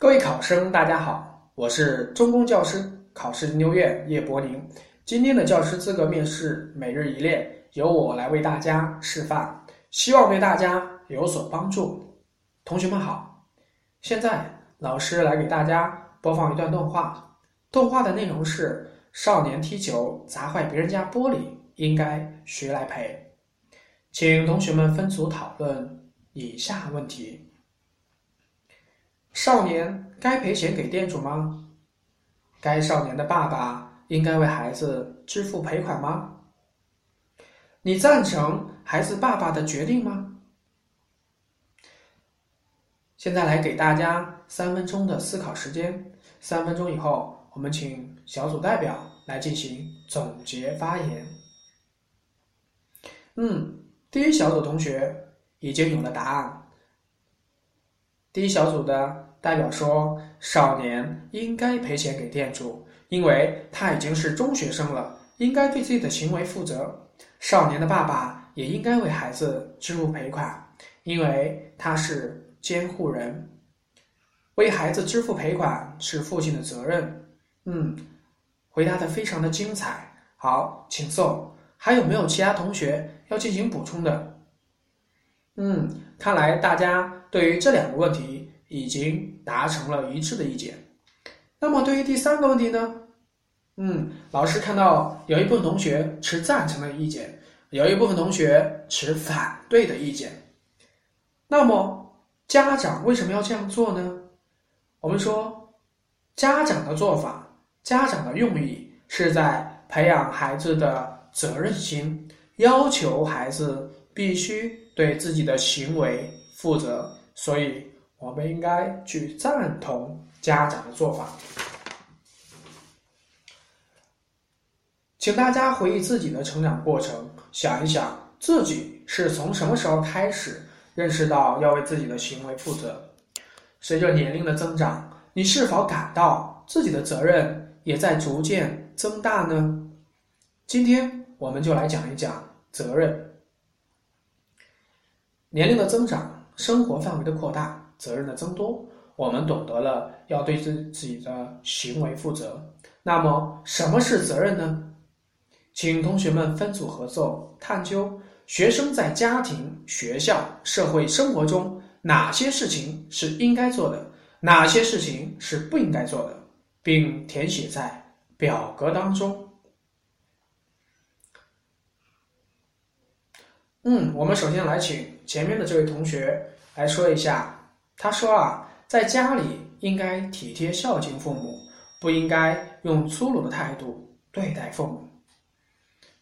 各位考生，大家好，我是中公教师考试研究院叶柏宁。今天的教师资格面试每日一练，由我来为大家示范，希望对大家有所帮助。同学们好，现在老师来给大家播放一段动画，动画的内容是：少年踢球砸坏别人家玻璃，应该谁来赔？请同学们分组讨论以下问题。少年该赔钱给店主吗？该少年的爸爸应该为孩子支付赔款吗？你赞成孩子爸爸的决定吗？现在来给大家三分钟的思考时间，三分钟以后，我们请小组代表来进行总结发言。嗯，第一小组同学已经有了答案。第一小组的。代表说，少年应该赔钱给店主，因为他已经是中学生了，应该对自己的行为负责。少年的爸爸也应该为孩子支付赔款，因为他是监护人。为孩子支付赔款是父亲的责任。嗯，回答的非常的精彩。好，请送。还有没有其他同学要进行补充的？嗯，看来大家对于这两个问题。已经达成了一致的意见。那么对于第三个问题呢？嗯，老师看到有一部分同学持赞成的意见，有一部分同学持反对的意见。那么家长为什么要这样做呢？我们说，家长的做法，家长的用意是在培养孩子的责任心，要求孩子必须对自己的行为负责，所以。我们应该去赞同家长的做法，请大家回忆自己的成长过程，想一想自己是从什么时候开始认识到要为自己的行为负责。随着年龄的增长，你是否感到自己的责任也在逐渐增大呢？今天我们就来讲一讲责任。年龄的增长，生活范围的扩大。责任的增多，我们懂得了要对自自己的行为负责。那么，什么是责任呢？请同学们分组合作，探究学生在家庭、学校、社会生活中哪些事情是应该做的，哪些事情是不应该做的，并填写在表格当中。嗯，我们首先来请前面的这位同学来说一下。他说啊，在家里应该体贴孝敬父母，不应该用粗鲁的态度对待父母。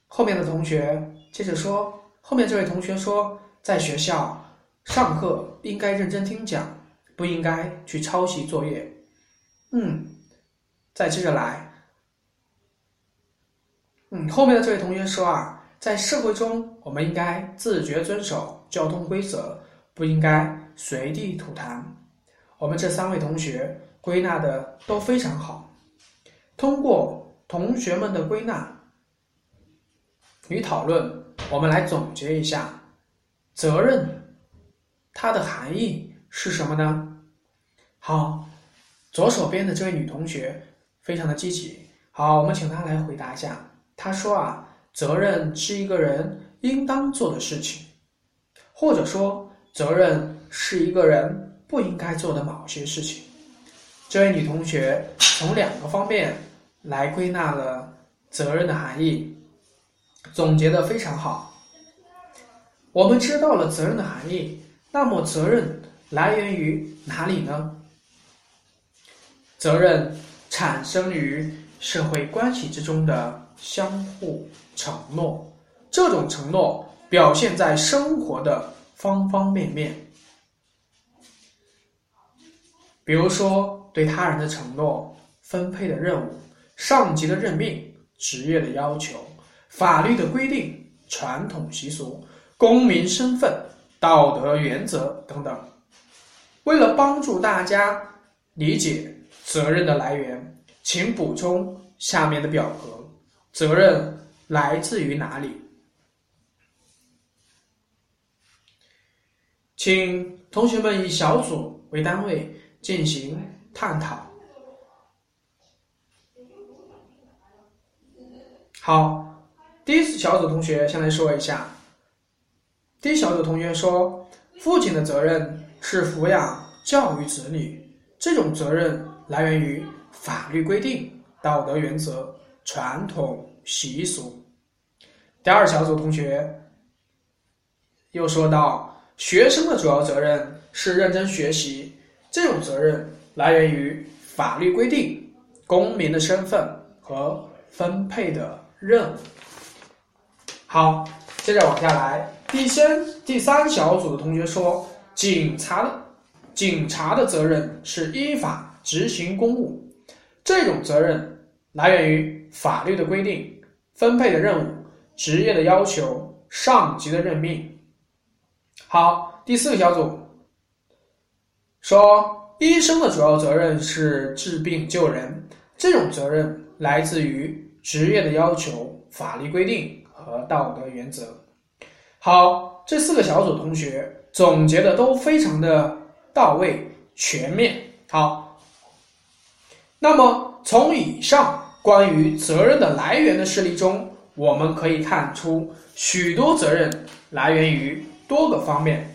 后面的同学接着说，后面这位同学说，在学校上课应该认真听讲，不应该去抄袭作业。嗯，再接着来，嗯，后面的这位同学说啊，在社会中我们应该自觉遵守交通规则。不应该随地吐痰。我们这三位同学归纳的都非常好。通过同学们的归纳与讨论，我们来总结一下责任它的含义是什么呢？好，左手边的这位女同学非常的积极。好，我们请她来回答一下。她说啊，责任是一个人应当做的事情，或者说。责任是一个人不应该做的某些事情。这位女同学从两个方面来归纳了责任的含义，总结的非常好。我们知道了责任的含义，那么责任来源于哪里呢？责任产生于社会关系之中的相互承诺，这种承诺表现在生活的。方方面面，比如说对他人的承诺、分配的任务、上级的任命、职业的要求、法律的规定、传统习俗、公民身份、道德原则等等。为了帮助大家理解责任的来源，请补充下面的表格：责任来自于哪里？请同学们以小组为单位进行探讨。好，第一次小组同学先来说一下。第一小组同学说，父亲的责任是抚养教育子女，这种责任来源于法律规定、道德原则、传统习俗。第二小组同学又说到，学生的主要责任是认真学习，这种责任来源于法律规定、公民的身份和分配的。任务好，接着往下来。第三第三小组的同学说，警察的警察的责任是依法执行公务，这种责任来源于法律的规定、分配的任务、职业的要求、上级的任命。好，第四个小组说，医生的主要责任是治病救人，这种责任来自于。职业的要求、法律规定和道德原则。好，这四个小组同学总结的都非常的到位、全面。好，那么从以上关于责任的来源的事例中，我们可以看出许多责任来源于多个方面。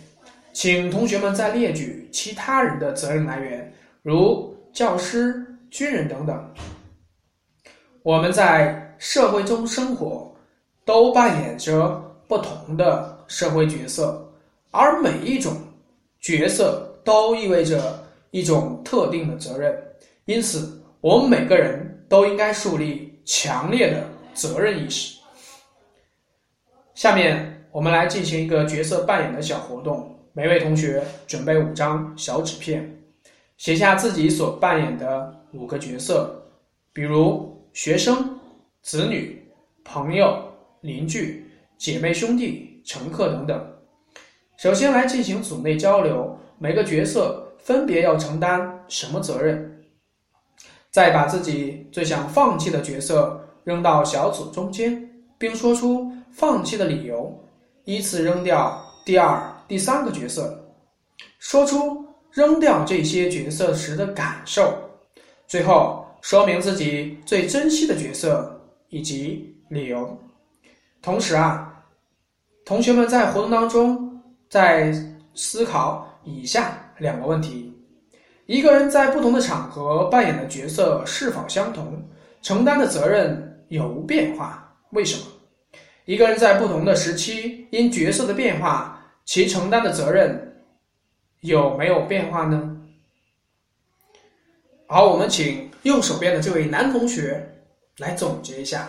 请同学们再列举其他人的责任来源，如教师、军人等等。我们在社会中生活，都扮演着不同的社会角色，而每一种角色都意味着一种特定的责任。因此，我们每个人都应该树立强烈的责任意识。下面我们来进行一个角色扮演的小活动，每位同学准备五张小纸片，写下自己所扮演的五个角色，比如。学生、子女、朋友、邻居、姐妹、兄弟、乘客等等。首先来进行组内交流，每个角色分别要承担什么责任？再把自己最想放弃的角色扔到小组中间，并说出放弃的理由，依次扔掉第二、第三个角色，说出扔掉这些角色时的感受，最后。说明自己最珍惜的角色以及理由。同时啊，同学们在活动当中在思考以下两个问题：一个人在不同的场合扮演的角色是否相同？承担的责任有无变化？为什么？一个人在不同的时期因角色的变化，其承担的责任有没有变化呢？好，我们请。右手边的这位男同学来总结一下，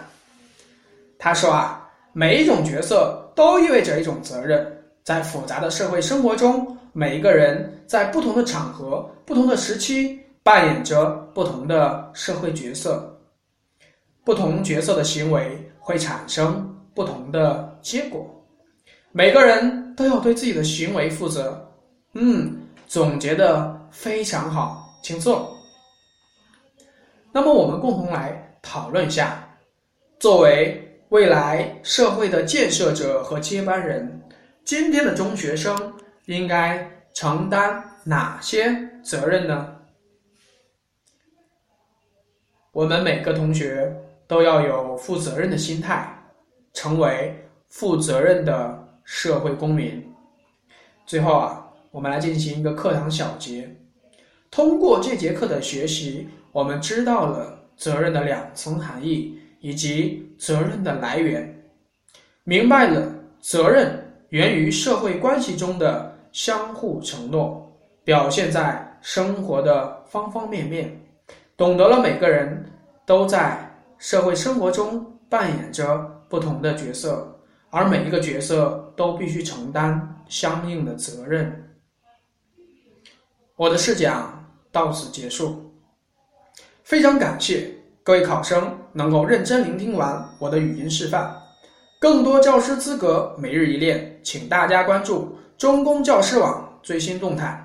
他说啊，每一种角色都意味着一种责任，在复杂的社会生活中，每一个人在不同的场合、不同的时期扮演着不同的社会角色，不同角色的行为会产生不同的结果，每个人都要对自己的行为负责。嗯，总结的非常好，请坐。那么，我们共同来讨论一下，作为未来社会的建设者和接班人，今天的中学生应该承担哪些责任呢？我们每个同学都要有负责任的心态，成为负责任的社会公民。最后啊，我们来进行一个课堂小结，通过这节课的学习。我们知道了责任的两层含义以及责任的来源，明白了责任源于社会关系中的相互承诺，表现在生活的方方面面，懂得了每个人都在社会生活中扮演着不同的角色，而每一个角色都必须承担相应的责任。我的试讲到此结束。非常感谢各位考生能够认真聆听完我的语音示范。更多教师资格每日一练，请大家关注中公教师网最新动态。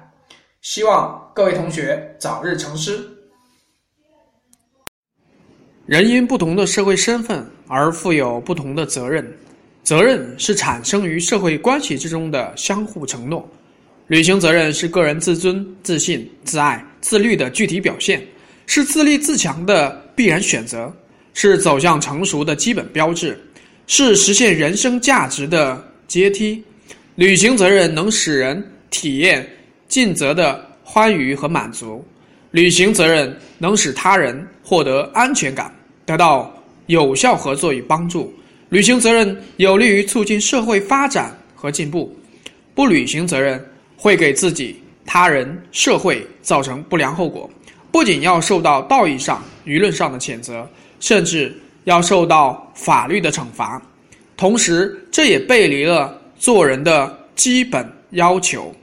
希望各位同学早日成师。人因不同的社会身份而负有不同的责任，责任是产生于社会关系之中的相互承诺。履行责任是个人自尊、自信、自爱、自律的具体表现，是自立自强的必然选择，是走向成熟的基本标志，是实现人生价值的阶梯。履行责任能使人体验尽责的欢愉和满足，履行责任能使他人获得安全感，得到有效合作与帮助。履行责任有利于促进社会发展和进步，不履行责任会给自己、他人、社会造成不良后果，不仅要受到道义上、舆论上的谴责，甚至要受到法律的惩罚。同时，这也背离了做人的基本要求。